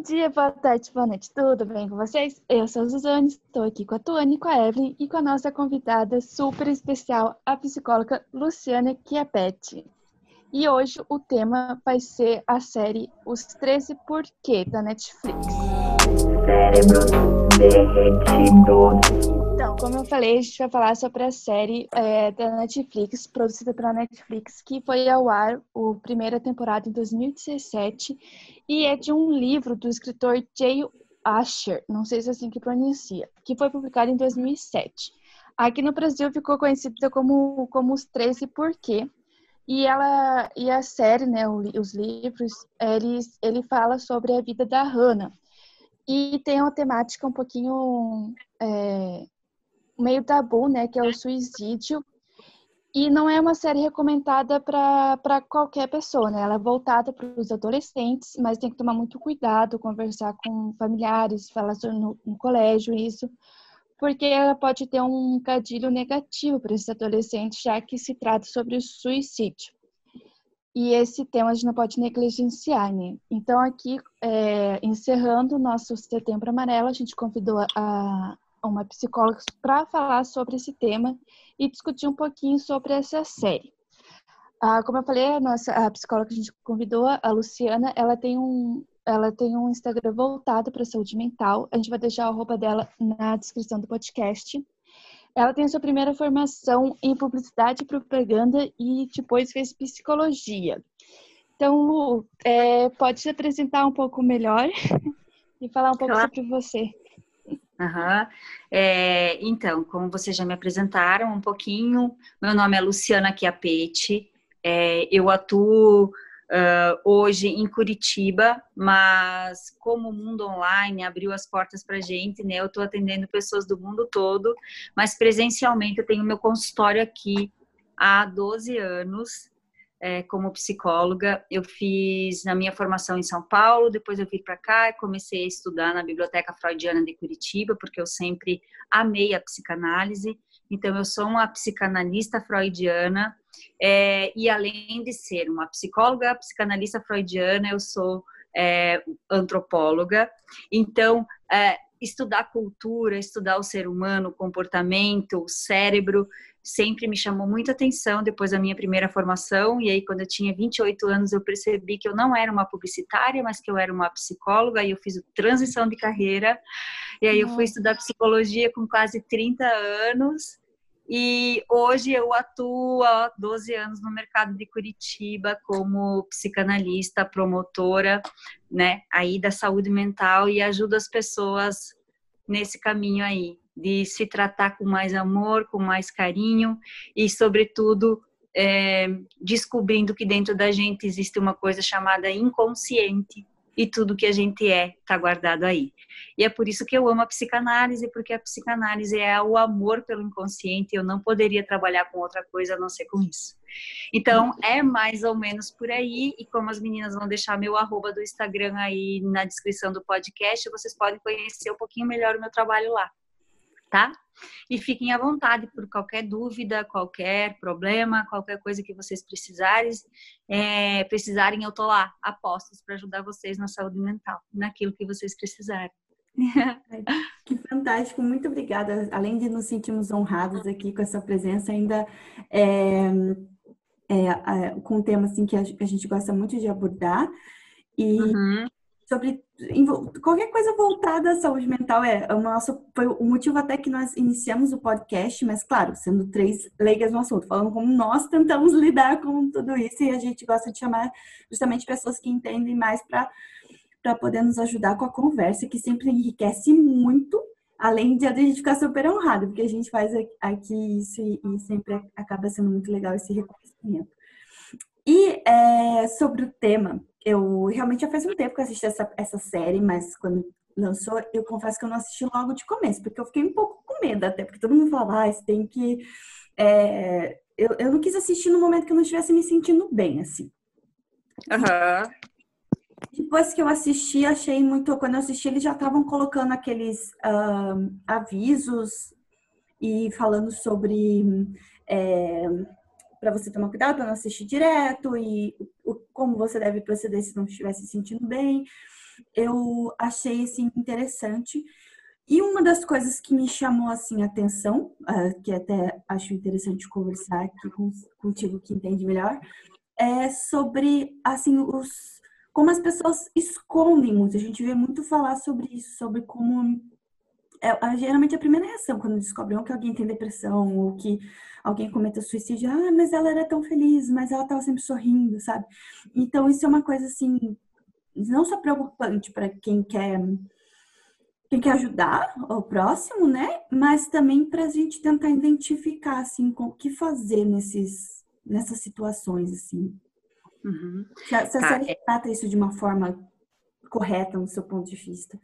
dia, boa tarde, boa noite, tudo bem com vocês? Eu sou a Suzane, estou aqui com a Tuane, com a Evelyn e com a nossa convidada super especial, a psicóloga Luciana Chiapetti. E hoje o tema vai ser a série Os 13 Porquê da Netflix. Cérebro derretido. Como eu falei, a gente vai falar sobre a série é, da Netflix, produzida pela Netflix, que foi ao ar a primeira temporada em 2017 e é de um livro do escritor Jay Asher, não sei se é assim que pronuncia, que foi publicado em 2007. Aqui no Brasil ficou conhecida como, como Os 13 Porquê, e ela e a série, né, os livros, eles, ele fala sobre a vida da Hannah. E tem uma temática um pouquinho é, meio tabu, né, que é o suicídio. E não é uma série recomendada para qualquer pessoa, né? Ela é voltada para os adolescentes, mas tem que tomar muito cuidado, conversar com familiares, falar no, no colégio, isso, porque ela pode ter um cadilho negativo para esses adolescentes, já que se trata sobre o suicídio. E esse tema a gente não pode negligenciar, né? Então, aqui, é, encerrando o nosso Setembro Amarelo, a gente convidou a, uma psicóloga para falar sobre esse tema e discutir um pouquinho sobre essa série. Ah, como eu falei, a nossa a psicóloga que a gente convidou, a Luciana, ela tem um ela tem um Instagram voltado para saúde mental. A gente vai deixar a roupa dela na descrição do podcast. Ela tem a sua primeira formação em publicidade e propaganda e depois fez psicologia. Então, Lu, é, pode se apresentar um pouco melhor e falar um pouco claro. sobre você. Uhum. É, então, como vocês já me apresentaram um pouquinho, meu nome é Luciana Chiapetti, é, eu atuo uh, hoje em Curitiba, mas como o mundo online abriu as portas para gente, né, eu estou atendendo pessoas do mundo todo, mas presencialmente eu tenho meu consultório aqui há 12 anos, é, como psicóloga. Eu fiz na minha formação em São Paulo, depois eu vim para cá e comecei a estudar na Biblioteca Freudiana de Curitiba, porque eu sempre amei a psicanálise. Então, eu sou uma psicanalista freudiana é, e, além de ser uma psicóloga, psicanalista freudiana, eu sou é, antropóloga. Então, é, estudar cultura, estudar o ser humano, o comportamento, o cérebro, sempre me chamou muita atenção depois da minha primeira formação. E aí, quando eu tinha 28 anos, eu percebi que eu não era uma publicitária, mas que eu era uma psicóloga. E eu fiz transição de carreira. E aí, eu fui estudar psicologia com quase 30 anos. E hoje eu atuo há 12 anos no mercado de Curitiba como psicanalista, promotora, né, aí da saúde mental e ajudo as pessoas nesse caminho aí de se tratar com mais amor, com mais carinho e, sobretudo, é, descobrindo que dentro da gente existe uma coisa chamada inconsciente e tudo que a gente é está guardado aí. E é por isso que eu amo a psicanálise, porque a psicanálise é o amor pelo inconsciente. Eu não poderia trabalhar com outra coisa a não ser com isso. Então, é mais ou menos por aí. E como as meninas vão deixar meu arroba do Instagram aí na descrição do podcast, vocês podem conhecer um pouquinho melhor o meu trabalho lá tá? E fiquem à vontade por qualquer dúvida, qualquer problema, qualquer coisa que vocês precisarem, é, precisarem, eu tô lá, apostos para ajudar vocês na saúde mental, naquilo que vocês precisarem. Que fantástico, muito obrigada. Além de nos sentirmos honrados aqui com essa presença, ainda é, é, é, com um tema assim que a, gente gosta muito de abordar. E uhum sobre qualquer coisa voltada à saúde mental é o nosso foi o motivo até que nós iniciamos o podcast, mas claro, sendo três leigas no assunto, falando como nós tentamos lidar com tudo isso e a gente gosta de chamar justamente pessoas que entendem mais para para poder nos ajudar com a conversa, que sempre enriquece muito, além de a gente ficar super honrado, porque a gente faz aqui isso e, e sempre acaba sendo muito legal esse reconhecimento. E é, sobre o tema, eu realmente já faz um tempo que eu assisti essa, essa série, mas quando lançou, eu confesso que eu não assisti logo de começo, porque eu fiquei um pouco com medo, até porque todo mundo falava, ah, você tem que. É... Eu, eu não quis assistir no momento que eu não estivesse me sentindo bem, assim. Uhum. Depois que eu assisti, achei muito. Quando eu assisti, eles já estavam colocando aqueles avisos e falando sobre. É, para você tomar cuidado, para não assistir direto e o, como você deve proceder se não estiver se sentindo bem. Eu achei assim interessante. E uma das coisas que me chamou assim atenção, uh, que até acho interessante conversar aqui com, contigo que entende melhor, é sobre assim os como as pessoas escondem muito. A gente vê muito falar sobre isso, sobre como é, geralmente a primeira reação quando descobrem que alguém tem depressão ou que alguém cometa suicídio, ah, mas ela era tão feliz, mas ela estava sempre sorrindo, sabe? Então isso é uma coisa assim, não só preocupante para quem quer quem quer ajudar o próximo, né? Mas também para a gente tentar identificar assim o que fazer nesses nessas situações assim. Uhum. Se a, se a tá, série é... trata isso de uma forma correta no seu ponto de vista.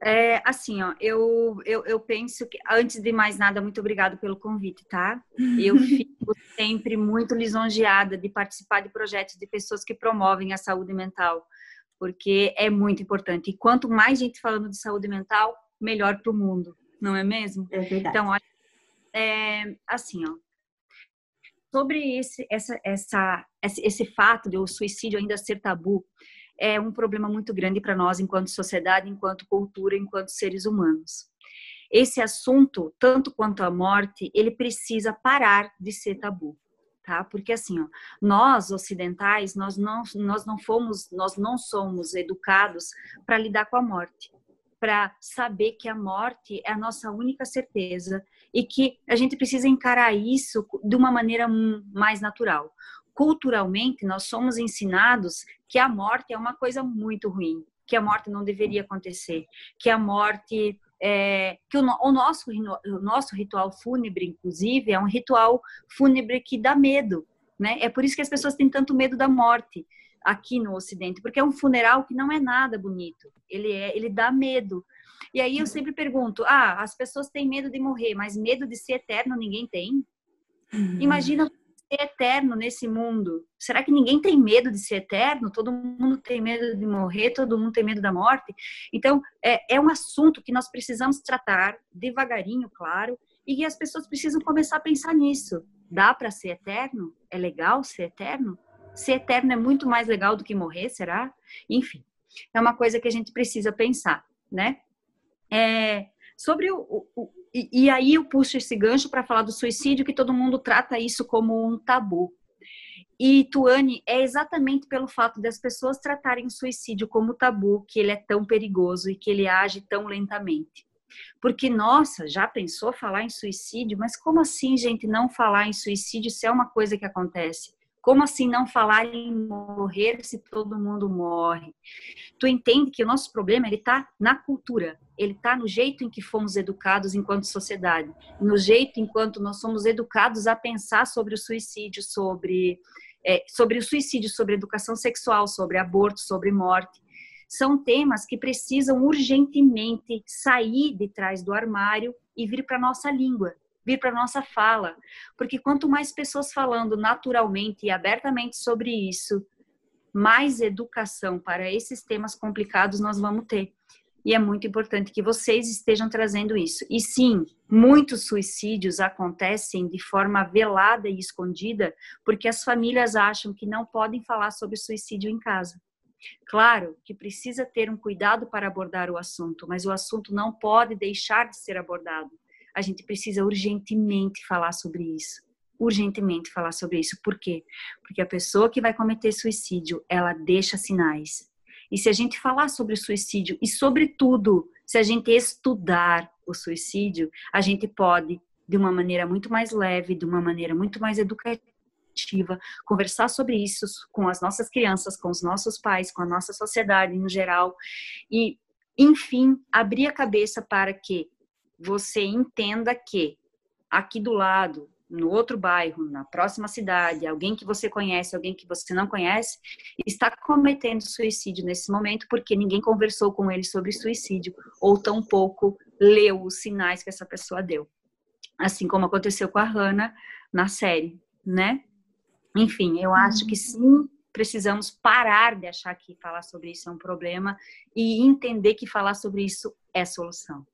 É, assim, ó, eu, eu, eu penso que, antes de mais nada, muito obrigado pelo convite, tá? Eu fico sempre muito lisonjeada de participar de projetos de pessoas que promovem a saúde mental, porque é muito importante. E quanto mais gente falando de saúde mental, melhor para o mundo, não é mesmo? É verdade. Então, olha, é, assim, ó, sobre esse, essa, essa, esse fato de o suicídio ainda ser tabu, é um problema muito grande para nós enquanto sociedade, enquanto cultura, enquanto seres humanos. Esse assunto, tanto quanto a morte, ele precisa parar de ser tabu. Tá? Porque assim, ó, nós ocidentais, nós não, nós não fomos, nós não somos educados para lidar com a morte para saber que a morte é a nossa única certeza e que a gente precisa encarar isso de uma maneira mais natural. Culturalmente, nós somos ensinados que a morte é uma coisa muito ruim, que a morte não deveria acontecer, que a morte é, que o, o, nosso, o nosso ritual fúnebre, inclusive, é um ritual fúnebre que dá medo, né? É por isso que as pessoas têm tanto medo da morte aqui no Ocidente, porque é um funeral que não é nada bonito. Ele é, ele dá medo. E aí eu sempre pergunto: ah, as pessoas têm medo de morrer, mas medo de ser eterno ninguém tem? Uhum. Imagina ser eterno nesse mundo. Será que ninguém tem medo de ser eterno? Todo mundo tem medo de morrer, todo mundo tem medo da morte. Então, é, é um assunto que nós precisamos tratar devagarinho, claro, e que as pessoas precisam começar a pensar nisso. Dá para ser eterno? É legal ser eterno? Ser eterno é muito mais legal do que morrer, será? Enfim, é uma coisa que a gente precisa pensar, né? É, sobre o, o, e, e, aí eu puxo esse gancho para falar do suicídio, que todo mundo trata isso como um tabu. E Tuane, é exatamente pelo fato das pessoas tratarem o suicídio como tabu que ele é tão perigoso e que ele age tão lentamente. Porque, nossa, já pensou falar em suicídio? Mas como assim, gente, não falar em suicídio se é uma coisa que acontece? Como assim não falar em morrer se todo mundo morre? Tu entende que o nosso problema ele está na cultura, ele está no jeito em que fomos educados enquanto sociedade, no jeito enquanto nós somos educados a pensar sobre o suicídio, sobre é, sobre o suicídio, sobre educação sexual, sobre aborto, sobre morte. São temas que precisam urgentemente sair de trás do armário e vir para nossa língua, vir para nossa fala, porque quanto mais pessoas falando naturalmente e abertamente sobre isso, mais educação para esses temas complicados nós vamos ter. E é muito importante que vocês estejam trazendo isso. E sim, muitos suicídios acontecem de forma velada e escondida, porque as famílias acham que não podem falar sobre suicídio em casa. Claro que precisa ter um cuidado para abordar o assunto, mas o assunto não pode deixar de ser abordado a gente precisa urgentemente falar sobre isso. Urgentemente falar sobre isso. Por quê? Porque a pessoa que vai cometer suicídio, ela deixa sinais. E se a gente falar sobre o suicídio e, sobretudo, se a gente estudar o suicídio, a gente pode, de uma maneira muito mais leve, de uma maneira muito mais educativa, conversar sobre isso com as nossas crianças, com os nossos pais, com a nossa sociedade no geral e, enfim, abrir a cabeça para que você entenda que aqui do lado, no outro bairro, na próxima cidade, alguém que você conhece, alguém que você não conhece, está cometendo suicídio nesse momento porque ninguém conversou com ele sobre suicídio ou tampouco leu os sinais que essa pessoa deu. Assim como aconteceu com a Hannah na série, né? Enfim, eu acho que sim, precisamos parar de achar que falar sobre isso é um problema e entender que falar sobre isso é solução.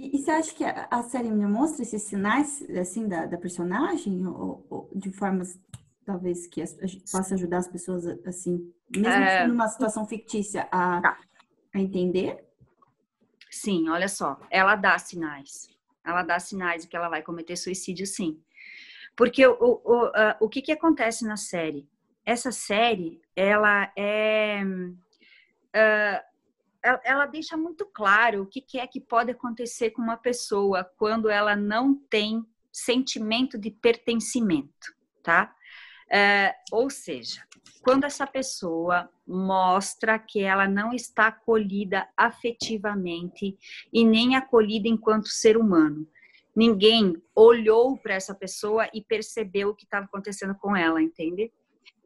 E, e, você acha que a, a série demonstra esses sinais, assim, da, da personagem? Ou, ou, de formas, talvez, que as, possa ajudar as pessoas, assim, mesmo é... numa situação fictícia, a, tá. a entender? Sim, olha só. Ela dá sinais. Ela dá sinais de que ela vai cometer suicídio, sim. Porque o, o, uh, o que, que acontece na série? Essa série, ela é... Uh, ela deixa muito claro o que, é que pode acontecer com uma pessoa quando ela não tem sentimento de pertencimento, tá? É, ou seja, quando essa pessoa mostra que ela não está acolhida afetivamente e nem acolhida enquanto ser humano. Ninguém olhou para essa pessoa e percebeu o que estava acontecendo com ela, entende?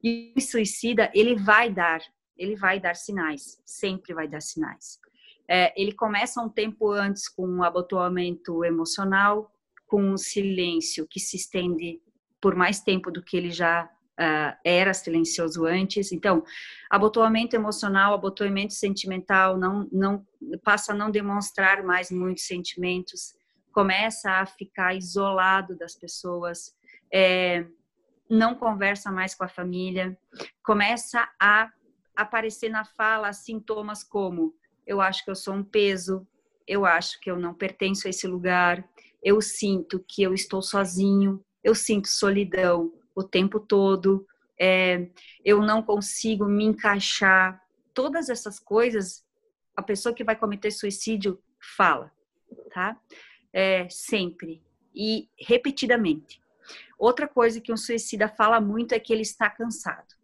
E o suicida, ele vai dar ele vai dar sinais, sempre vai dar sinais. É, ele começa um tempo antes com um abotoamento emocional, com um silêncio que se estende por mais tempo do que ele já uh, era silencioso antes. Então, abotoamento emocional, abotoamento sentimental, não, não passa a não demonstrar mais muitos sentimentos, começa a ficar isolado das pessoas, é, não conversa mais com a família, começa a aparecer na fala sintomas como eu acho que eu sou um peso, eu acho que eu não pertenço a esse lugar, eu sinto que eu estou sozinho, eu sinto solidão o tempo todo, é, eu não consigo me encaixar. Todas essas coisas, a pessoa que vai cometer suicídio fala, tá? É, sempre e repetidamente. Outra coisa que um suicida fala muito é que ele está cansado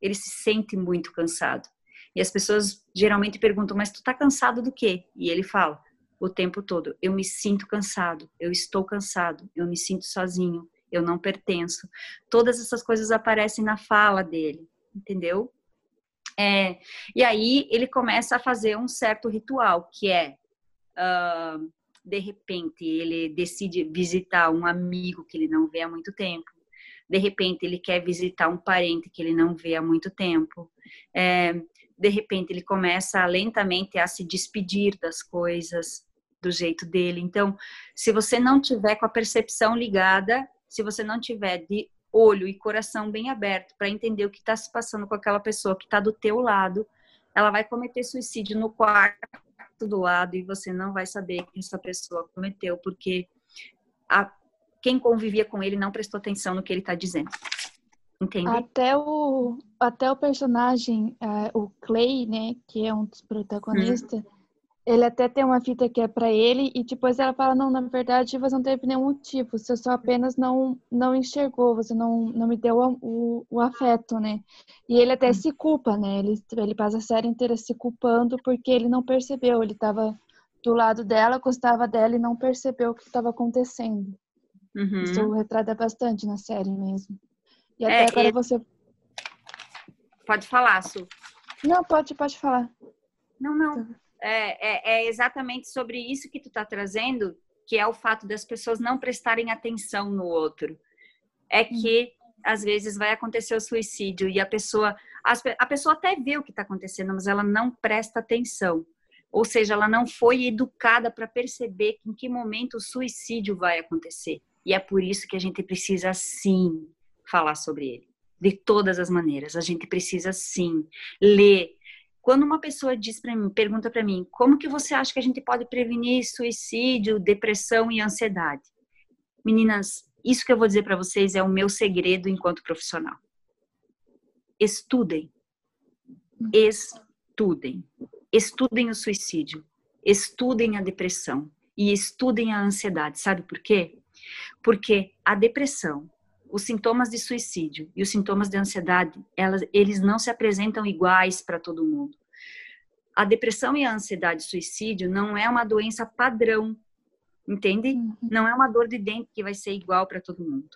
ele se sente muito cansado. E as pessoas geralmente perguntam, mas tu tá cansado do quê? E ele fala, o tempo todo, eu me sinto cansado, eu estou cansado, eu me sinto sozinho, eu não pertenço. Todas essas coisas aparecem na fala dele, entendeu? É, e aí ele começa a fazer um certo ritual, que é, uh, de repente, ele decide visitar um amigo que ele não vê há muito tempo de repente ele quer visitar um parente que ele não vê há muito tempo, é, de repente ele começa lentamente a se despedir das coisas do jeito dele. Então, se você não tiver com a percepção ligada, se você não tiver de olho e coração bem aberto para entender o que está se passando com aquela pessoa que está do teu lado, ela vai cometer suicídio no quarto do lado e você não vai saber que essa pessoa cometeu, porque a, quem convivia com ele não prestou atenção no que ele está dizendo. Entende? Até o, até o personagem, uh, o Clay, né, que é um dos protagonistas, hum. ele até tem uma fita que é para ele e depois ela fala, não, na verdade você não teve nenhum motivo, você só apenas não não enxergou, você não, não me deu o, o, o afeto, né? E ele até hum. se culpa, né? Ele, ele passa a série inteira se culpando porque ele não percebeu, ele estava do lado dela, gostava dela e não percebeu o que estava acontecendo. Uhum. Isso retrata bastante na série mesmo. E até é, agora e... você. Pode falar, Su. Não, pode, pode falar. Não, não. Tá. É, é, é exatamente sobre isso que tu tá trazendo, que é o fato das pessoas não prestarem atenção no outro. É uhum. que às vezes vai acontecer o suicídio e a pessoa a pessoa até vê o que está acontecendo, mas ela não presta atenção. Ou seja, ela não foi educada para perceber em que momento o suicídio vai acontecer. E é por isso que a gente precisa sim falar sobre ele. De todas as maneiras, a gente precisa sim ler. Quando uma pessoa diz para mim, pergunta para mim, como que você acha que a gente pode prevenir suicídio, depressão e ansiedade? Meninas, isso que eu vou dizer para vocês é o meu segredo enquanto profissional. Estudem. Estudem. Estudem o suicídio. Estudem a depressão e estudem a ansiedade. Sabe por quê? Porque a depressão, os sintomas de suicídio e os sintomas de ansiedade, elas, eles não se apresentam iguais para todo mundo. A depressão e a ansiedade e suicídio não é uma doença padrão, entende? Uhum. Não é uma dor de dente que vai ser igual para todo mundo.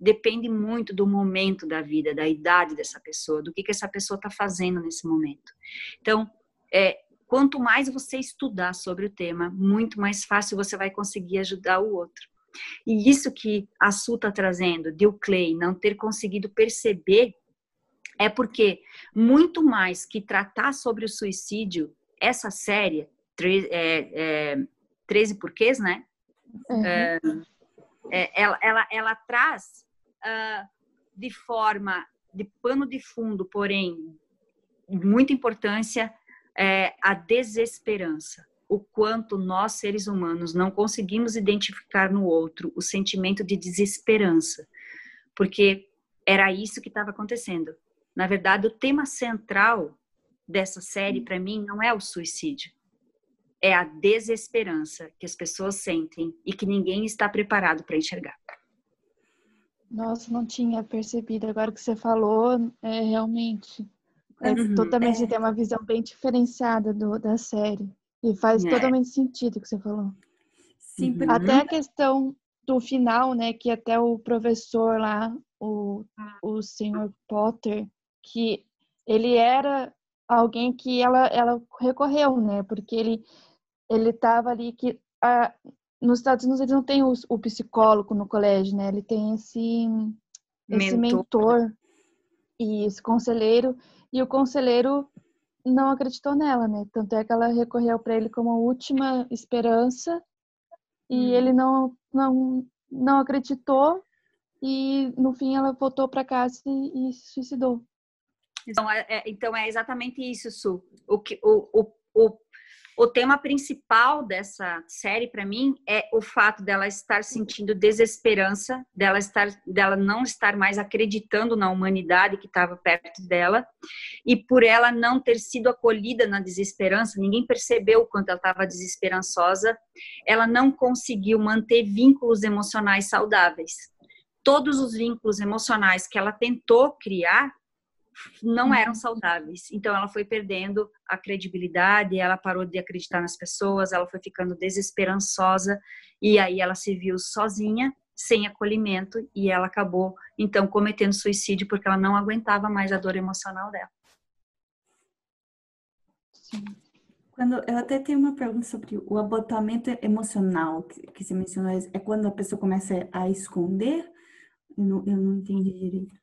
Depende muito do momento da vida, da idade dessa pessoa, do que, que essa pessoa está fazendo nesse momento. Então, é, quanto mais você estudar sobre o tema, muito mais fácil você vai conseguir ajudar o outro. E isso que a Su está trazendo, de o Clay não ter conseguido perceber, é porque muito mais que tratar sobre o suicídio, essa série, é, é, 13 porquês, né? Uhum. É, é, ela, ela, ela traz uh, de forma de pano de fundo, porém, muita importância, é, a desesperança. O quanto nós, seres humanos, não conseguimos identificar no outro o sentimento de desesperança. Porque era isso que estava acontecendo. Na verdade, o tema central dessa série, para mim, não é o suicídio. É a desesperança que as pessoas sentem e que ninguém está preparado para enxergar. Nossa, não tinha percebido. Agora que você falou, é realmente. É Uhum. totalmente É. tem uma visão bem diferenciada do, da série. E faz É. totalmente sentido o que você falou. Sim, Uhum. Até a questão do final, né? Que até o professor lá, o, o senhor Potter, que ele era alguém que ela, ela recorreu, né? Porque ele ele estava ali que a, nos Estados Unidos eles não tem o, o psicólogo no colégio, né? Ele tem esse esse Mentor. mentor e esse conselheiro e o conselheiro não acreditou nela, né? Tanto é que ela recorreu para ele como a última esperança e Hum. ele não não não acreditou e no fim ela voltou para casa e, e se suicidou. Então é, é- então é exatamente isso, Su. O, que, o, o, o, o tema principal dessa série, para mim, é o fato dela estar sentindo desesperança, dela, estar, dela não estar mais acreditando na humanidade que estava perto dela, e por ela não ter sido acolhida na desesperança, ninguém percebeu o quanto ela estava desesperançosa, ela não conseguiu manter vínculos emocionais saudáveis. Todos os vínculos emocionais que ela tentou criar não eram saudáveis. Então ela foi perdendo a credibilidade, ela parou de acreditar nas pessoas, ela foi ficando desesperançosa e aí ela se viu sozinha, sem acolhimento e ela acabou então cometendo suicídio porque ela não aguentava mais a dor emocional dela. Sim. Quando, eu até tenho uma pergunta sobre o abortamento emocional que, que você mencionou. É quando a pessoa começa a esconder? Eu não, eu não entendi direito.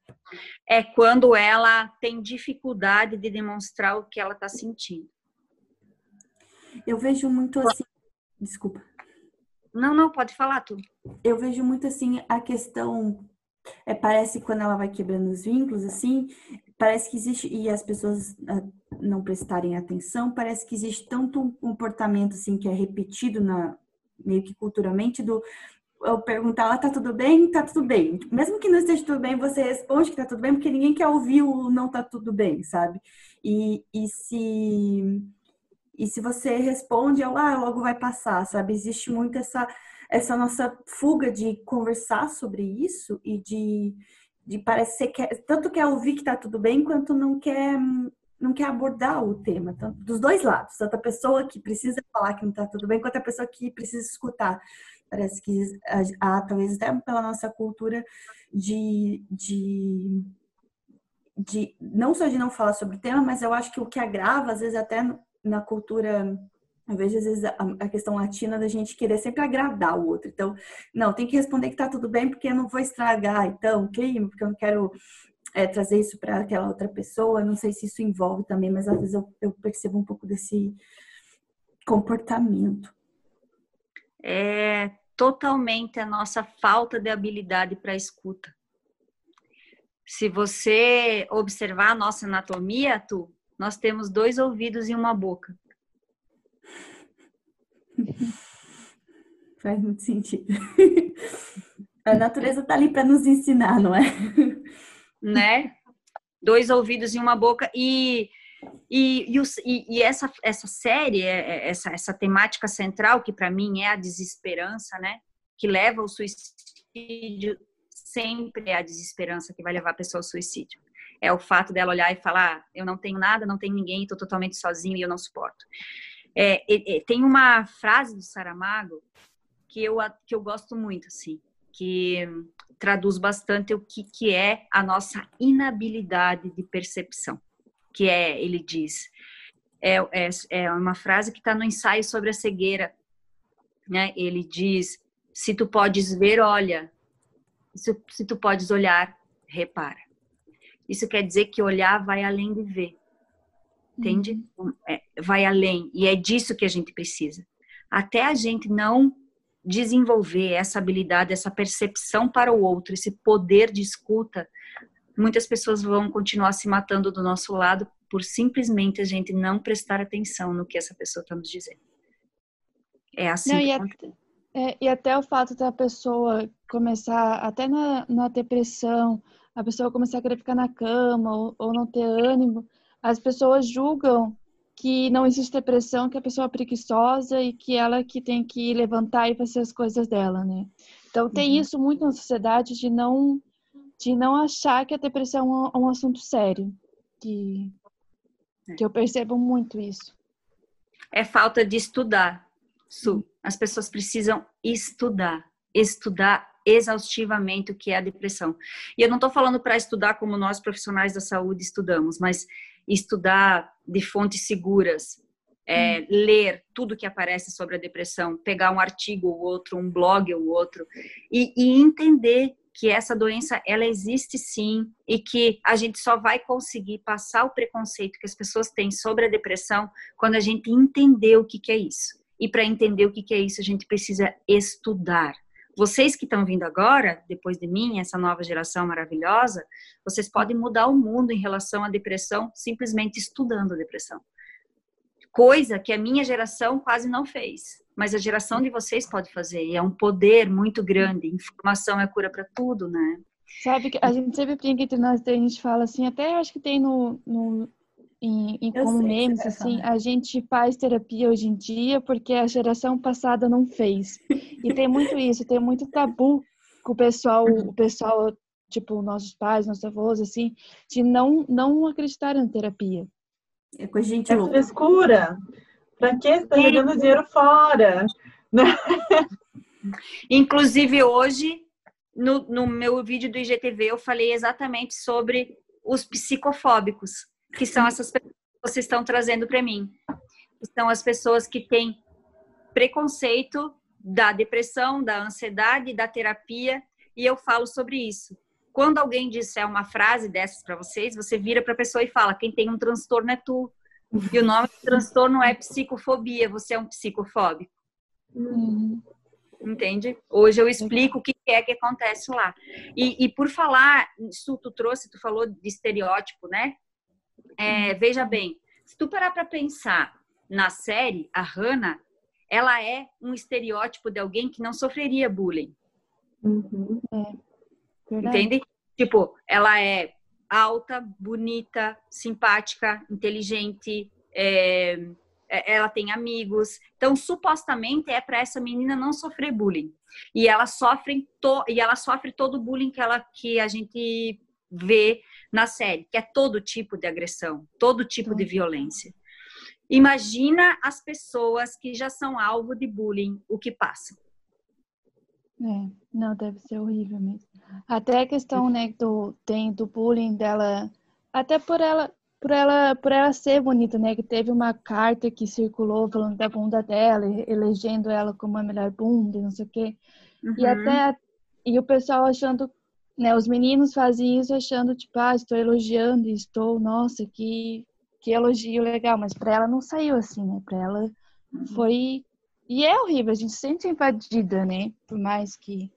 É quando ela tem dificuldade de demonstrar o que ela está sentindo. Eu vejo muito assim. Desculpa. Não, não, pode falar tu. Eu vejo muito assim a questão. É, parece que quando ela vai quebrando os vínculos, assim, parece que existe, e as pessoas ah, não prestarem atenção, parece que existe tanto um comportamento assim que é repetido na meio que culturalmente do eu perguntar, ah, tá tudo bem? Tá tudo bem. Mesmo que não esteja tudo bem, você responde que tá tudo bem, porque ninguém quer ouvir o não tá tudo bem, sabe? E, e se e se você responde, eu, ah, logo vai passar, sabe? Existe muito essa essa nossa fuga de conversar sobre isso e de, de parece que quer, tanto quer ouvir que tá tudo bem, quanto não quer não quer abordar o tema, tanto, dos dois lados, tanto a pessoa que precisa falar que não tá tudo bem, quanto a pessoa que precisa escutar. Parece que há, talvez até pela nossa cultura de, de, de não só de não falar sobre o tema, mas eu acho que o que agrava, às vezes até na cultura eu vejo, às vezes, a, questão latina da gente querer sempre agradar o outro. Então, não, tem que responder que tá tudo bem, porque eu não vou estragar, então, o clima, porque eu não quero é, trazer isso para aquela outra pessoa. Não sei se isso envolve também, mas às vezes eu, eu percebo um pouco desse comportamento. É totalmente a nossa falta de habilidade para escuta. Se você observar a nossa anatomia, tu, nós temos dois ouvidos e uma boca. Faz muito sentido. A natureza está ali para nos ensinar, não é? Né? Dois ouvidos e uma boca. E, e, e, e essa, essa série, essa, essa temática central, que para mim é a desesperança, né? Que leva ao suicídio, sempre é a desesperança que vai levar a pessoa ao suicídio. É o fato dela olhar e falar: eu não tenho nada, não tenho ninguém, estou totalmente sozinho e eu não suporto. É, é, tem uma frase do Saramago que eu, que eu gosto muito, assim, que traduz bastante o que, que é a nossa inabilidade de percepção. Que é, ele diz, é, é, é uma frase que está no ensaio sobre a cegueira, né? Ele diz: se tu podes ver, olha, se, se tu podes olhar, repara. Isso quer dizer que olhar vai além de ver entende? É, vai além e é disso que a gente precisa. até a gente não desenvolver essa habilidade, essa percepção para o outro, esse poder de escuta, muitas pessoas vão continuar se matando do nosso lado por simplesmente a gente não prestar atenção no que essa pessoa está nos dizendo. É assim não, que e, até, é, e até o fato da pessoa começar, até na, na depressão, a pessoa começar a querer ficar na cama ou, ou não ter ânimo, as pessoas julgam que não existe depressão, que a pessoa é preguiçosa e que ela que tem que levantar e fazer as coisas dela, né? Então tem uhum. isso muito na sociedade de não de não achar que a depressão é um, um assunto sério, que que eu percebo muito isso. É falta de estudar, Su. As pessoas precisam estudar, estudar exaustivamente o que é a depressão. E eu não estou falando para estudar como nós profissionais da saúde estudamos, mas estudar de fontes seguras, é, hum. ler tudo que aparece sobre a depressão, pegar um artigo ou outro, um blog ou outro, e, e entender que essa doença ela existe sim e que a gente só vai conseguir passar o preconceito que as pessoas têm sobre a depressão quando a gente entender o que, que é isso. E para entender o que, que é isso, a gente precisa estudar. Vocês que estão vindo agora, depois de mim, essa nova geração maravilhosa, vocês podem mudar o mundo em relação à depressão simplesmente estudando a depressão. Coisa que a minha geração quase não fez, mas a geração de vocês pode fazer. E é um poder muito grande. Informação é cura para tudo, né? Sabe que a gente sempre brinca entre nós, a gente fala assim, até acho que tem no, no em, em como memes, assim, a gente faz terapia hoje em dia porque a geração passada não fez. E tem muito isso, tem muito tabu com o pessoal, o pessoal, tipo, nossos pais, nossos avós, assim, de não, não acreditar na terapia. É com a gente é frescura. Pra que você tá jogando dinheiro fora? Inclusive, hoje, no, no meu vídeo do IGTV, eu falei exatamente sobre os psicofóbicos que são essas pessoas que vocês estão trazendo para mim. São as pessoas que têm preconceito da depressão, da ansiedade, da terapia, e eu falo sobre isso. Quando alguém disser uma frase dessas para vocês, você vira para a pessoa e fala: quem tem um transtorno é tu. E o nome do transtorno é psicofobia, você é um psicofóbico. Uhum. Entende? Hoje eu explico o que é que acontece lá. E, e por falar, isso tu trouxe, tu falou de estereótipo, né? É, veja bem, se tu parar para pensar na série, a Hannah, ela é um estereótipo de alguém que não sofreria bullying. Uhum. É. Entende? Tipo, ela é alta, bonita, simpática, inteligente, é, é ela tem amigos. Então, supostamente é para essa menina não sofrer bullying. E ela sofre to, e ela sofre todo o bullying que ela que a gente vê na série, que é todo tipo de agressão, todo tipo de violência. Imagina as pessoas que já são alvo de bullying, o que passam. É, não, deve ser horrível mesmo. Até a questão, né, do, tem do bullying dela, até por ela, por ela, por ela ser bonita, né, que teve uma carta que circulou falando da bunda dela, elegendo ela como a melhor bunda, não sei o quê. Uhum. E até, e o pessoal achando né, os meninos fazem isso achando, tipo, ah, estou elogiando, estou, nossa, que, que elogio legal, mas para ela não saiu assim, né? Para ela uhum. foi. E é horrível, a gente se sente invadida, né? Por mais que.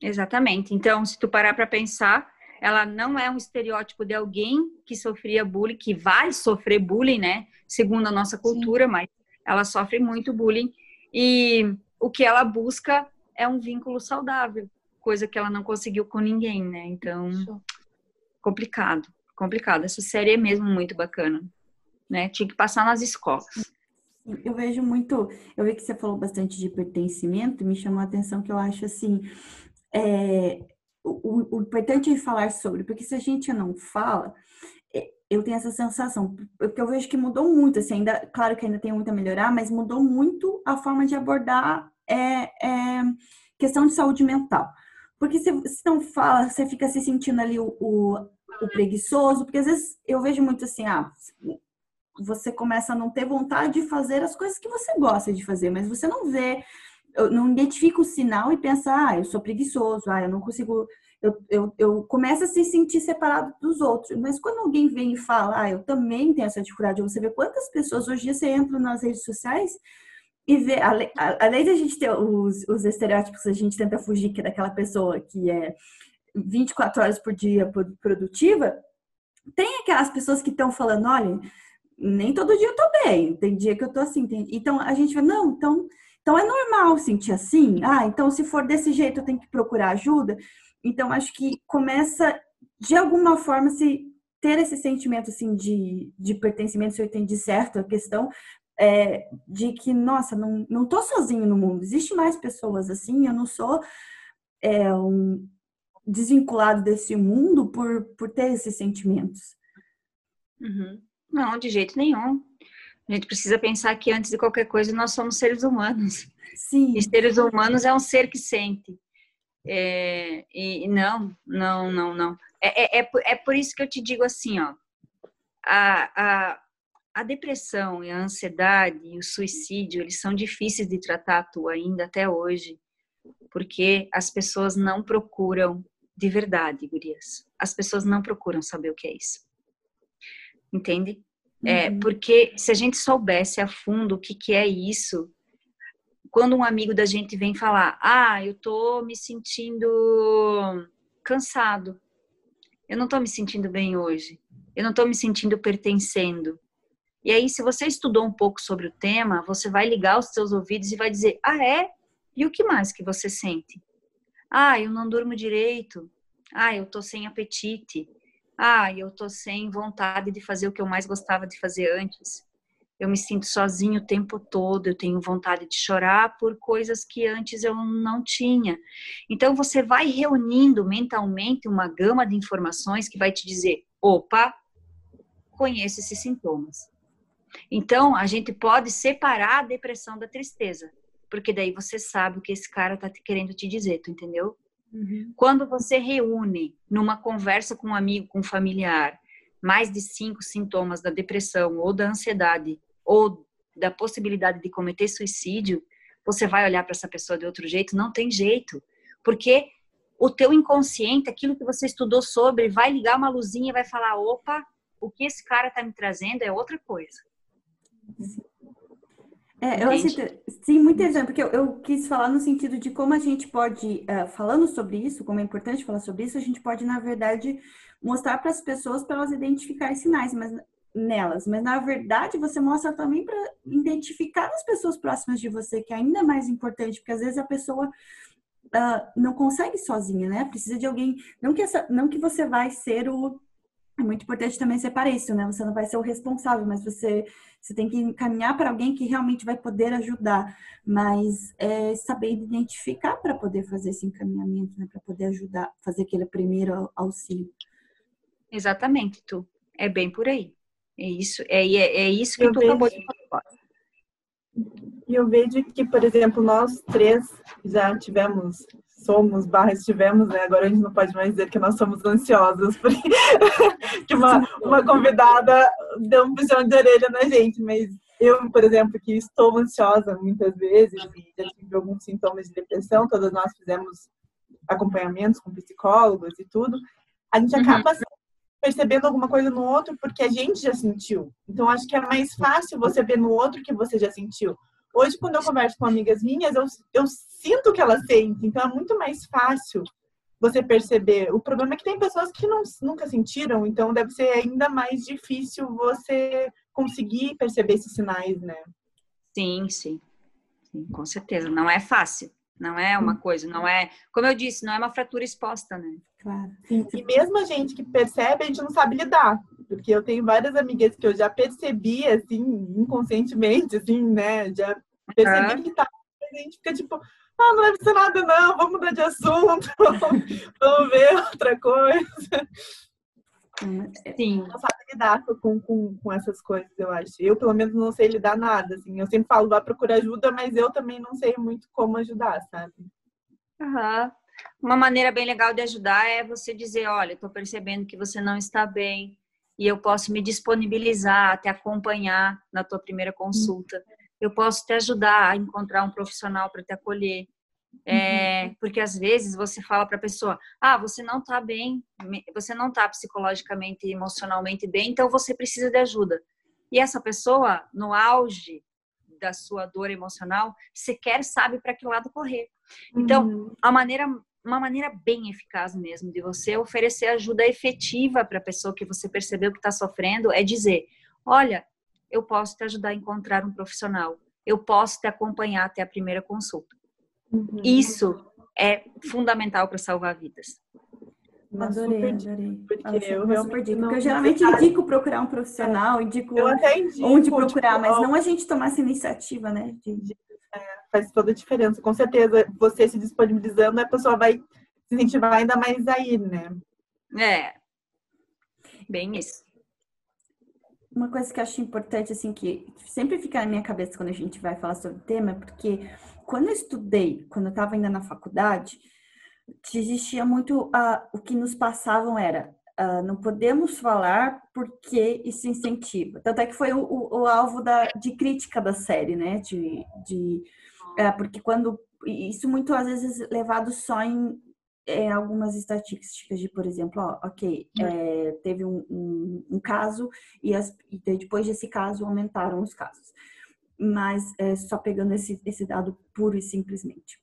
Exatamente. Então, se tu parar para pensar, ela não é um estereótipo de alguém que sofria bullying, que vai sofrer bullying, né? Segundo a nossa cultura, Sim. mas ela sofre muito bullying. E o que ela busca é um vínculo saudável, coisa que ela não conseguiu com ninguém, né? Então, complicado, complicado. Essa série é mesmo muito bacana, né? Tinha que passar nas escolas. Eu vejo muito, eu vi que você falou bastante de pertencimento, me chamou a atenção que eu acho assim, é, o, o importante é falar sobre, porque se a gente não fala, é, eu tenho essa sensação, porque eu vejo que mudou muito, assim, ainda, claro que ainda tem muito a melhorar, mas mudou muito a forma de abordar é, é questão de saúde mental. Porque se, se não fala, você fica se sentindo ali o, o, o, preguiçoso, porque às vezes eu vejo muito assim, ah, você começa a não ter vontade de fazer as coisas que você gosta de fazer, mas você não vê, não identifica o sinal e pensa, ah, eu sou preguiçoso, ah, eu não consigo, eu, eu, eu começo a se sentir separado dos outros. Mas quando alguém vem e fala, ah, eu também tenho essa dificuldade, você vê quantas pessoas hoje você entra nas redes sociais e vê, além de a gente ter os, os estereótipos, a gente tenta fugir que é daquela pessoa que é 24 horas por dia produtiva, tem aquelas pessoas que estão falando, olha, nem todo dia eu tô bem, tem dia que eu tô assim. Tem... Então a gente vai, não, então, então é normal sentir assim. Ah, então se for desse jeito eu tenho que procurar ajuda. Então acho que começa de alguma forma se ter esse sentimento assim de, de pertencimento, se eu entendi certo a questão, é, de que, nossa, não, não tô sozinho no mundo, existe mais pessoas assim, eu não sou é, um desvinculado desse mundo por, por ter esses sentimentos. Uhum. Não, de jeito nenhum. A gente precisa pensar que antes de qualquer coisa nós somos seres humanos. Sim. E seres humanos é um ser que sente. É, e não, não, não, não. É, é, é, é por isso que eu te digo assim, ó. A, a, a depressão e a ansiedade e o suicídio, eles são difíceis de tratar tu ainda até hoje, porque as pessoas não procuram de verdade, gurias. As pessoas não procuram saber o que é isso. Entende? É, uhum. porque se a gente soubesse a fundo o que, que é isso, quando um amigo da gente vem falar, ah, eu tô me sentindo cansado, eu não tô me sentindo bem hoje, eu não tô me sentindo pertencendo, e aí, se você estudou um pouco sobre o tema, você vai ligar os seus ouvidos e vai dizer: Ah, é? E o que mais que você sente? Ah, eu não durmo direito. Ah, eu tô sem apetite. Ah, eu tô sem vontade de fazer o que eu mais gostava de fazer antes. Eu me sinto sozinho o tempo todo, eu tenho vontade de chorar por coisas que antes eu não tinha. Então você vai reunindo mentalmente uma gama de informações que vai te dizer: opa, conheço esses sintomas. Então, a gente pode separar a depressão da tristeza, porque daí você sabe o que esse cara tá querendo te dizer, tu entendeu? Uhum. Quando você reúne numa conversa com um amigo, com um familiar, mais de cinco sintomas da depressão ou da ansiedade ou da possibilidade de cometer suicídio, você vai olhar para essa pessoa de outro jeito? Não tem jeito, porque o teu inconsciente, aquilo que você estudou sobre, vai ligar uma luzinha e vai falar: opa, o que esse cara tá me trazendo é outra coisa. É, eu achei, sim, muito interessante, porque eu, eu, quis falar no sentido de como a gente pode, uh, falando sobre isso, como é importante falar sobre isso, a gente pode, na verdade, mostrar para as pessoas para elas identificarem sinais mas, nelas. Mas, na verdade, você mostra também para identificar as pessoas próximas de você, que é ainda mais importante, porque às vezes a pessoa uh, não consegue sozinha, né? Precisa de alguém. Não que, essa, não que você vai ser o é muito importante também separar isso, né? Você não vai ser o responsável, mas você, você tem que encaminhar para alguém que realmente vai poder ajudar. Mas é saber identificar para poder fazer esse encaminhamento, né? Para poder ajudar, fazer aquele primeiro auxílio. Exatamente, tu. É bem por aí. É isso, é, é, é isso que eu tu vejo, acabou de falar. E eu vejo que, por exemplo, nós três já tivemos somos, barra estivemos, né? Agora a gente não pode mais dizer que nós somos ansiosas, porque que uma, uma convidada deu um puxão de orelha na gente, mas eu, por exemplo, que estou ansiosa muitas vezes e já tive alguns sintomas de depressão, todas nós fizemos acompanhamentos com psicólogos e tudo, a gente uhum. acaba uhum. percebendo alguma coisa no outro porque a gente já sentiu. Então, acho que é mais fácil você ver no outro que você já sentiu. Hoje, quando eu converso com amigas minhas, eu, eu sinto que elas sentem, então é muito mais fácil você perceber. O problema é que tem pessoas que não, nunca sentiram, então deve ser ainda mais difícil você conseguir perceber esses sinais, né? Sim, sim. sim com certeza. Não é fácil. Não é uma coisa, não é. Como eu disse, não é uma fratura exposta, né? Claro. E mesmo a gente que percebe, a gente não sabe lidar. Porque eu tenho várias amigas que eu já percebi, assim, inconscientemente, assim, né? Já percebi uhum. que tá. A gente fica tipo, ah, não deve ser nada, não, vamos mudar de assunto, vamos ver outra coisa. Sim. Não sabe lidar com, com, com essas coisas, eu acho. Eu, pelo menos, não sei lidar nada, assim. Eu sempre falo, vá procurar ajuda, mas eu também não sei muito como ajudar, sabe? Uhum. Uma maneira bem legal de ajudar é você dizer, olha, estou percebendo que você não está bem, e eu posso me disponibilizar, te acompanhar na tua primeira consulta. Eu posso te ajudar a encontrar um profissional para te acolher. É, uhum. Porque às vezes você fala para a pessoa: ah, você não está bem, você não está psicologicamente e emocionalmente bem, então você precisa de ajuda. E essa pessoa, no auge da sua dor emocional, sequer sabe para que lado correr. Então, uhum. a maneira, uma maneira bem eficaz mesmo de você oferecer ajuda efetiva para a pessoa que você percebeu que está sofrendo é dizer: olha, eu posso te ajudar a encontrar um profissional, eu posso te acompanhar até a primeira consulta. Uhum. Isso é fundamental para salvar vidas. Adorei, adorei. Porque Nossa, eu realmente Porque eu geralmente indico procurar um profissional, indico, eu até indico onde procurar, tipo, mas não a gente tomar essa iniciativa, né? De... É, faz toda a diferença. Com certeza, você se disponibilizando, a pessoa vai se incentivar ainda mais aí, né? É. Bem isso. Uma coisa que eu acho importante, assim, que sempre fica na minha cabeça quando a gente vai falar sobre o tema, é porque quando eu estudei, quando eu estava ainda na faculdade, existia muito uh, o que nos passavam era uh, não podemos falar porque isso incentiva. Tanto é que foi o, o, o alvo da, de crítica da série, né? De, de uh, porque quando isso muito às vezes levado só em, em algumas estatísticas de, por exemplo, ó, ok, é, teve um, um, um, caso e, as, e depois desse caso aumentaram os casos mas é, só pegando esse, esse dado puro e simplesmente.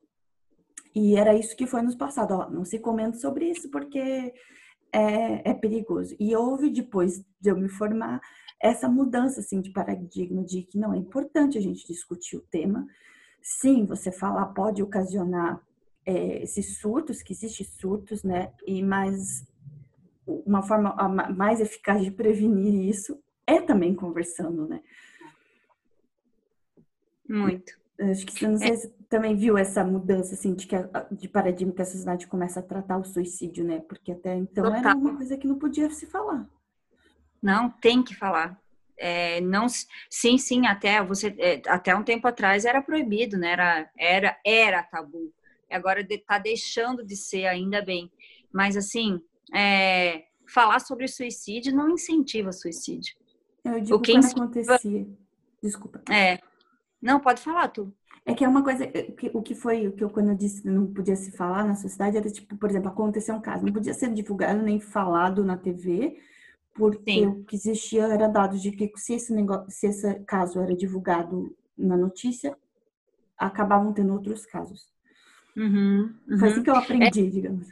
E era isso que foi nos passado, ó, não se comente sobre isso porque é, é perigoso. E houve, depois de eu me formar, essa mudança assim, de paradigma de que não é importante a gente discutir o tema. Sim, você falar pode ocasionar é, esses surtos, que existem surtos, né? E mais uma forma mais eficaz de prevenir isso é também conversando, né? Muito. Acho que não sei é. se também viu essa mudança assim de, que a, de paradigma que a sociedade começa a tratar o suicídio, né? Porque até então Total. era uma coisa que não podia se falar. Não, tem que falar. É, não, sim, sim, até você é, até um tempo atrás era proibido, né? Era era era tabu. Agora está deixando de ser, ainda bem. Mas assim, é, falar sobre suicídio não incentiva suicídio. Eu digo o que incentiva... acontecia. Desculpa. É, não, pode falar, tu. É que é uma coisa, o que foi, o que eu quando eu disse não podia se falar na sociedade, era tipo, por exemplo, aconteceu um caso, não podia ser divulgado nem falado na TV, porque Sim. o que existia era dados de que se esse negócio, se esse caso era divulgado na notícia, acabavam tendo outros casos. Uhum, uhum. Foi assim que eu aprendi, é... digamos.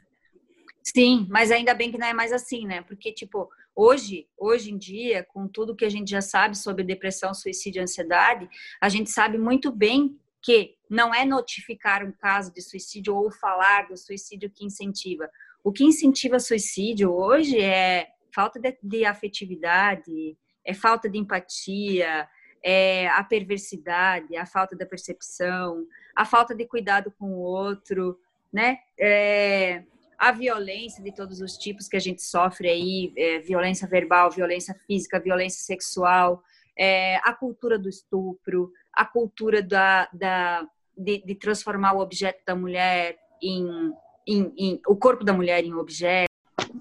Sim, mas ainda bem que não é mais assim, né? Porque, tipo, hoje, hoje em dia, com tudo que a gente já sabe sobre depressão, suicídio e ansiedade, a gente sabe muito bem que não é notificar um caso de suicídio ou falar do suicídio que incentiva. O que incentiva suicídio hoje é falta de, de afetividade, é falta de empatia, é a perversidade, a falta da percepção, a falta de cuidado com o outro, né? É, a violência de todos os tipos que a gente sofre aí, é, violência verbal, violência física, violência sexual, é, a cultura do estupro, a cultura da, da de, de, transformar o objeto da mulher em, em, em, o corpo da mulher em objeto.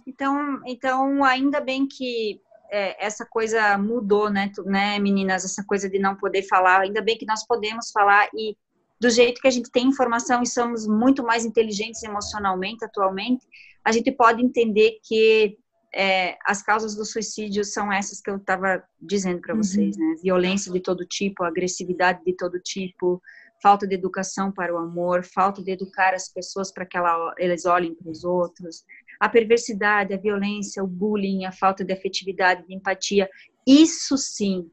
Então, então ainda bem que é, essa coisa mudou, né, né, meninas? Essa coisa de não poder falar. Ainda bem que nós podemos falar e do jeito que a gente tem informação e somos muito mais inteligentes emocionalmente atualmente, a gente pode entender que é, as causas do suicídio são essas que eu estava dizendo para vocês, uhum. né? Violência de todo tipo, agressividade de todo tipo, falta de educação para o amor, falta de educar as pessoas para que ela, eles olhem para os outros, a perversidade, a violência, o bullying, a falta de afetividade, de empatia, isso sim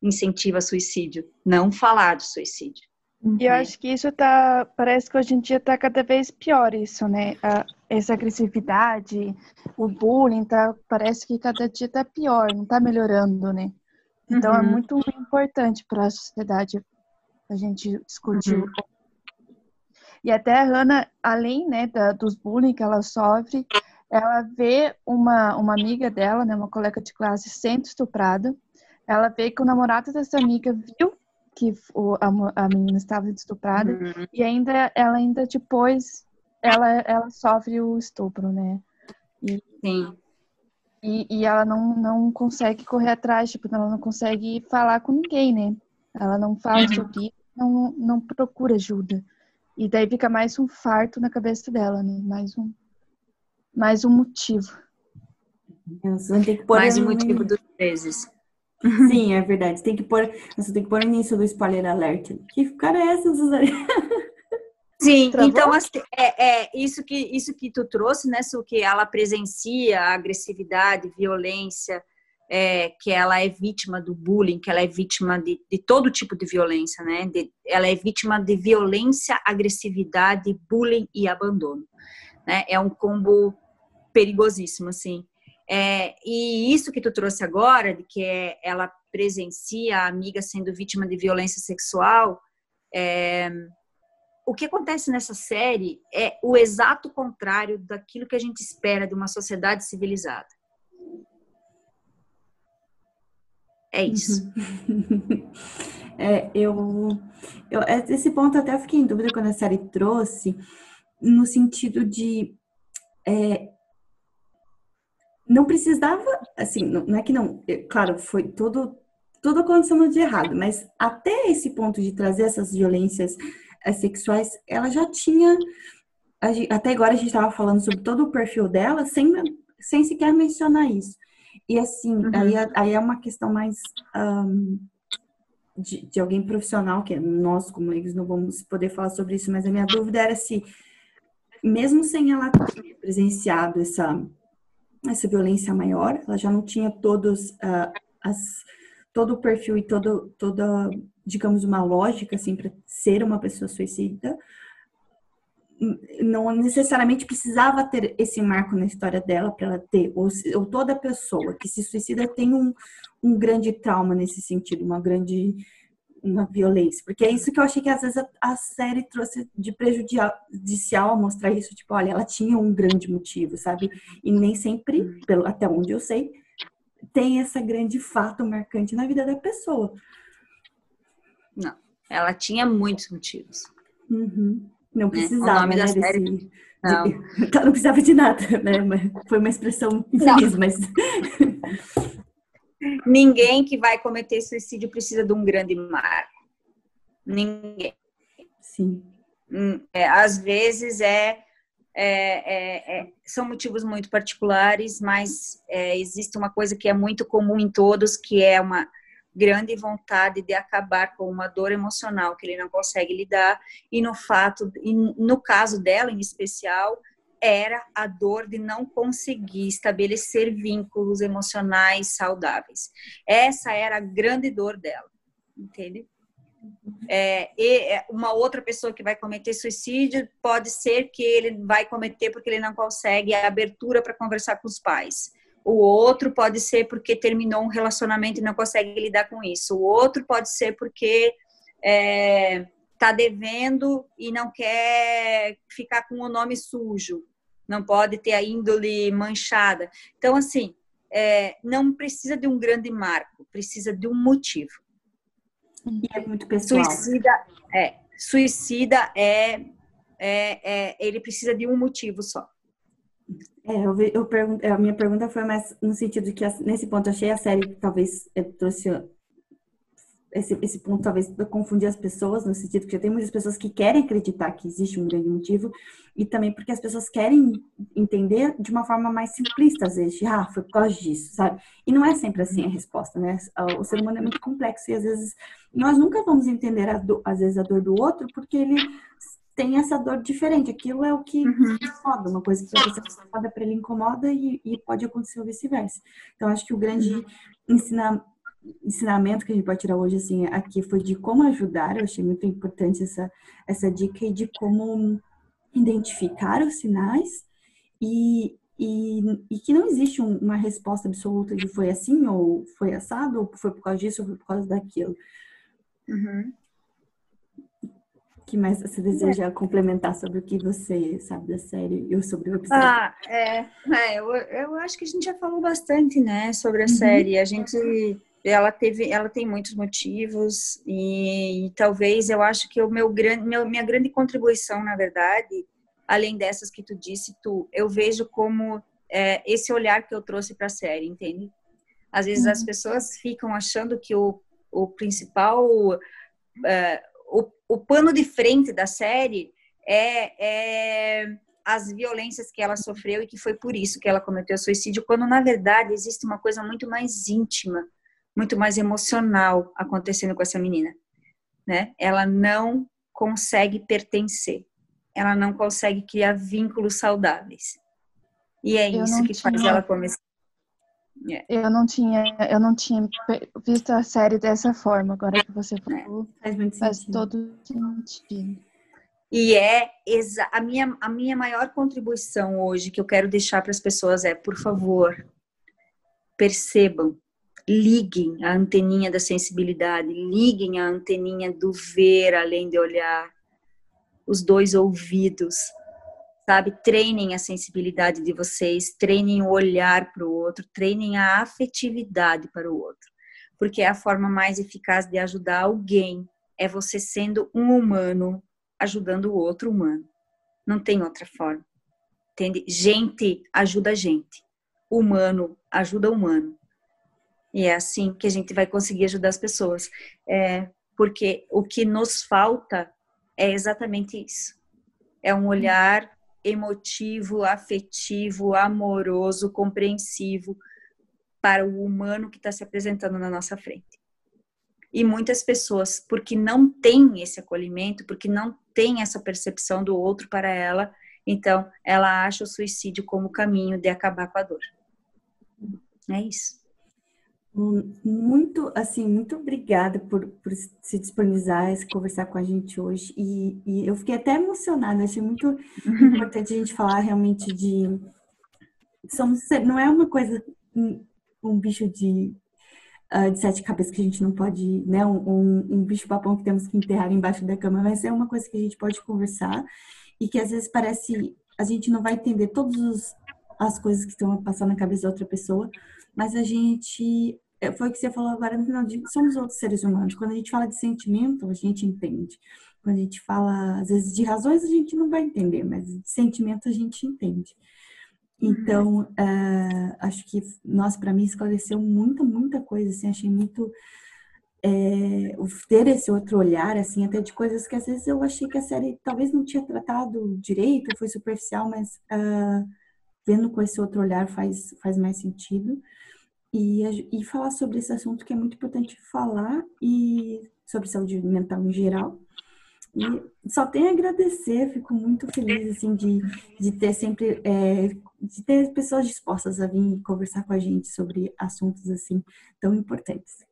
incentiva suicídio, não falar de suicídio. Uhum. E eu uhum. acho que isso tá, parece que hoje em dia tá cada vez pior isso, né? A, essa agressividade, o bullying, tá, parece que cada dia tá pior, não tá melhorando, né? Então é uhum. é muito importante para a sociedade a gente discutir. Uhum. E até a Hannah, além né, da, dos bullying que ela sofre, ela vê uma, uma amiga dela, né, uma colega de classe, sendo estuprada. Ela vê que o namorado dessa amiga viu que o, a, a menina estava estuprada uhum. e ainda ela ainda depois ela ela sofre o estupro, né? E, Sim. E, e ela não, não consegue correr atrás, tipo, ela não consegue falar com ninguém, né? Ela não fala uhum. sobre isso, não, não procura ajuda. E daí fica mais um farto na cabeça dela, né? Mais um, mais um motivo. mais um motivo dos vezes. Sim, é verdade. Tem que pôr, você tem que pôr início do spoiler alert. Que cara é essa, Suzane? Sim, Travou? então assim, é, é, isso que isso que tu trouxe, né, Su, que ela presencia a agressividade, violência, é, que ela é vítima do bullying, que ela é vítima de, de todo tipo de violência, né? De, ela é vítima de violência, agressividade, bullying e abandono, né? É um combo perigosíssimo, assim. É, e isso que tu trouxe agora, de que é, ela presencia a amiga sendo vítima de violência sexual, é, o que acontece nessa série é o exato contrário daquilo que a gente espera de uma sociedade civilizada. É isso. é, eu, eu, esse ponto até eu fiquei em dúvida quando a série trouxe, no sentido de é, não precisava, assim, não, não é que não, claro, foi tudo, tudo acontecendo de errado, mas até esse ponto de trazer essas violências é, sexuais, ela já tinha, até agora a gente estava falando sobre todo o perfil dela, sem, sem sequer mencionar isso. E assim, uhum. aí, é, aí é uma questão mais um, de, de alguém profissional, que nós, como leigos, não vamos poder falar sobre isso, mas a minha dúvida era se, mesmo sem ela ter presenciado essa essa violência maior, ela já não tinha todos uh, as todo o perfil e todo toda digamos uma lógica assim para ser uma pessoa suicida. Não necessariamente precisava ter esse marco na história dela para ela ter ou, ou, toda pessoa que se suicida tem um, um grande trauma nesse sentido uma grande uma violência. Porque é isso que eu achei que às vezes a, a série trouxe de prejudicial a mostrar isso. Tipo, olha, ela tinha um grande motivo, sabe? E nem sempre, uhum. pelo, até onde eu sei, tem esse grande fato marcante na vida da pessoa. Não, ela tinha muitos motivos. Uhum. Não né? precisava, né? Desse, série... Não. De, não precisava de nada, né? Foi uma expressão infeliz, não. mas. Ninguém que vai cometer suicídio precisa de um grande marco. Ninguém. Sim. Hum, é, às vezes é, é, é, é, são motivos muito particulares, mas é, existe uma coisa que é muito comum em todos, que é uma grande vontade de acabar com uma dor emocional que ele não consegue lidar e no fato, e no caso dela em especial, era a dor de não conseguir estabelecer vínculos emocionais saudáveis. Essa era a grande dor dela, entende? É, e é, uma outra pessoa que vai cometer suicídio pode ser que ele vai cometer porque ele não consegue a abertura para conversar com os pais. O outro pode ser porque terminou um relacionamento e não consegue lidar com isso. O outro pode ser porque é, está devendo e não quer ficar com o nome sujo, não pode ter a índole manchada. Então, assim, é, não precisa de um grande marco, precisa de um motivo. E é muito pessoal. Suicida é, suicida é, é, é ele precisa de um motivo só. É, eu, eu pergunto, a minha pergunta foi mais no sentido que nesse ponto eu achei a série talvez trouxe esse, esse ponto talvez confundir as pessoas, no sentido que já tem muitas pessoas que querem acreditar que existe um grande motivo, e também porque as pessoas querem entender de uma forma mais simplista, às vezes, de, ah, foi por causa disso, sabe? E não é sempre assim a resposta, né? O ser humano é muito complexo e às vezes nós nunca vamos entender, a do, às vezes, a dor do outro, porque ele tem essa dor diferente. Aquilo é o que uhum. incomoda, uma coisa que para você incomoda, para ele incomoda e, e pode acontecer o vice-versa. Então, acho que o grande uhum. ensinamento ensinamento que a gente pode tirar hoje, assim, aqui foi de como ajudar. Eu achei muito importante essa, essa dica e de como identificar os sinais e, e, e que não existe um, uma resposta absoluta de foi assim ou foi assado ou foi por causa disso ou foi por causa daquilo. Uhum. que mais você deseja é. complementar sobre o que você sabe da série ou sobre o episódio? Ah, é, é eu, eu acho que a gente já falou bastante, né, sobre a uhum. série. A gente ela teve, ela tem muitos motivos e, e talvez eu acho que o meu grande, meu, minha grande contribuição, na verdade, além dessas que tu disse, tu, eu vejo como é, esse olhar que eu trouxe para a série, entende? Às vezes uhum. as pessoas ficam achando que o, o principal, é, o, o pano de frente da série é, é as violências que ela sofreu e que foi por isso que ela cometeu suicídio, quando na verdade existe uma coisa muito mais íntima, muito mais emocional acontecendo com essa menina, né? Ela não consegue pertencer, ela não consegue criar vínculos saudáveis. E é isso que tinha... faz ela começar. Yeah. É. Eu não tinha, eu não tinha visto a série dessa forma. Agora que você é. falou, é. faz, muito faz todo sentido. E é a minha, a minha maior contribuição hoje que eu quero deixar para as pessoas é, por favor, percebam, liguem a anteninha da sensibilidade, liguem a anteninha do ver além de olhar, os dois ouvidos, sabe? Treinem a sensibilidade de vocês, treinem o olhar para o outro, treinem a afetividade para o outro, porque é a forma mais eficaz de ajudar alguém, é você sendo um humano ajudando o outro humano. Não tem outra forma. Entende? Gente ajuda gente. Humano ajuda humano. E é assim que a gente vai conseguir ajudar as pessoas. É, porque o que nos falta é exatamente isso. É um olhar emotivo, afetivo, amoroso, compreensivo para o humano que está se apresentando na nossa frente. E muitas pessoas, porque não têm esse acolhimento, porque não têm essa percepção do outro para ela, então ela acha o suicídio como caminho de acabar com a dor. É isso. Muito, assim, muito obrigada por, por se disponibilizar, se conversar com a gente hoje. E, e eu fiquei até emocionada, achei muito importante a gente falar realmente de. Somos, não é uma coisa, um, um bicho de uh, de sete cabeças que a gente não pode, né, um, um bicho-papão que temos que enterrar embaixo da cama, mas é uma coisa que a gente pode conversar e que às vezes parece, a gente não vai entender todas as coisas que estão a passar na cabeça da outra pessoa, mas a gente, foi o que você falou agora no final, de, somos outros seres humanos, quando a gente fala de sentimento, a gente entende. Quando a gente fala, às vezes, de razões, a gente não vai entender, mas de sentimento a gente entende. Então, uh, acho que, nossa, para mim esclareceu muita, muita coisa, assim, achei muito é, ter esse outro olhar, assim, até de coisas que às vezes eu achei que a série talvez não tinha tratado direito, foi superficial, mas uh, vendo com esse outro olhar faz, faz mais sentido. E, e falar sobre esse assunto que é muito importante falar e sobre saúde mental em geral. E só tenho a agradecer, fico muito feliz assim de, de ter sempre é, de ter pessoas dispostas a vir conversar com a gente sobre assuntos assim tão importantes.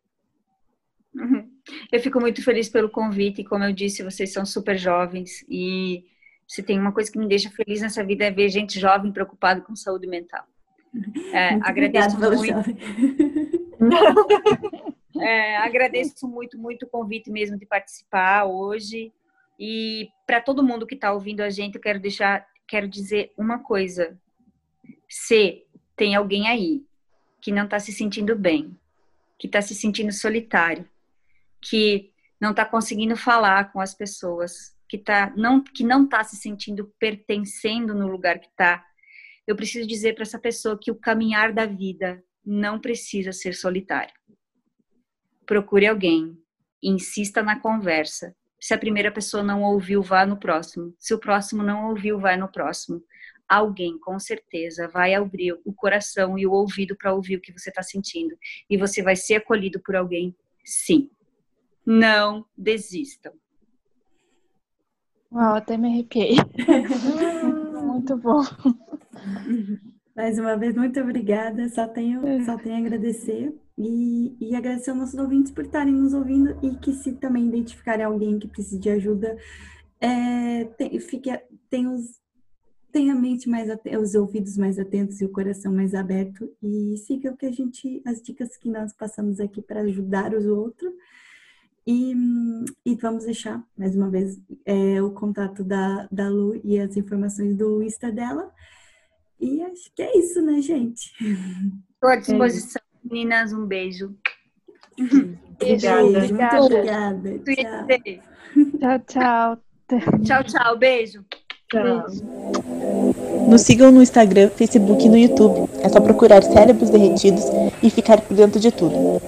Uhum. Eu fico muito feliz pelo convite, como eu disse, vocês são super jovens e se tem uma coisa que me deixa feliz nessa vida é ver gente jovem preocupada com saúde mental. É, agradeço muito. é, agradeço muito, muito o convite mesmo de participar hoje. E para todo mundo que está ouvindo a gente, eu quero deixar, quero dizer uma coisa. Se tem alguém aí que não está se sentindo bem, que está se sentindo solitário, que não está conseguindo falar com as pessoas, que tá não que não está se sentindo pertencendo no lugar que está, eu preciso dizer para essa pessoa que o caminhar da vida não precisa ser solitário. Procure alguém, insista na conversa, se a primeira pessoa não ouviu, vá no próximo. Se o próximo não ouviu, vai no próximo. Alguém, com certeza, vai abrir o coração e o ouvido para ouvir o que você está sentindo. E você vai ser acolhido por alguém, sim. Não desistam. Uau, até me arrepiei. Muito bom. Mais uma vez, muito obrigada. Só tenho, só tenho a agradecer. E, e agradecer aos nossos ouvintes por estarem nos ouvindo e que se também identificarem alguém que precise de ajuda, é, tem, fique, tem os, tenha a mente mais os ouvidos mais atentos e o coração mais aberto e siga o que a gente, as dicas que nós passamos aqui para ajudar os outros. E, e, vamos deixar, mais uma vez, é, o contato da, da Lu e as informações do Insta dela. E acho que é isso, né, gente? Estou à disposição. Meninas, um beijo. Obrigada. Muito obrigada. Tchau, tchau. Tchau, tchau. Beijo. Tchau. Nos sigam no Instagram, Facebook e no YouTube. É só procurar Cérebros Derretidos e ficar por dentro de tudo.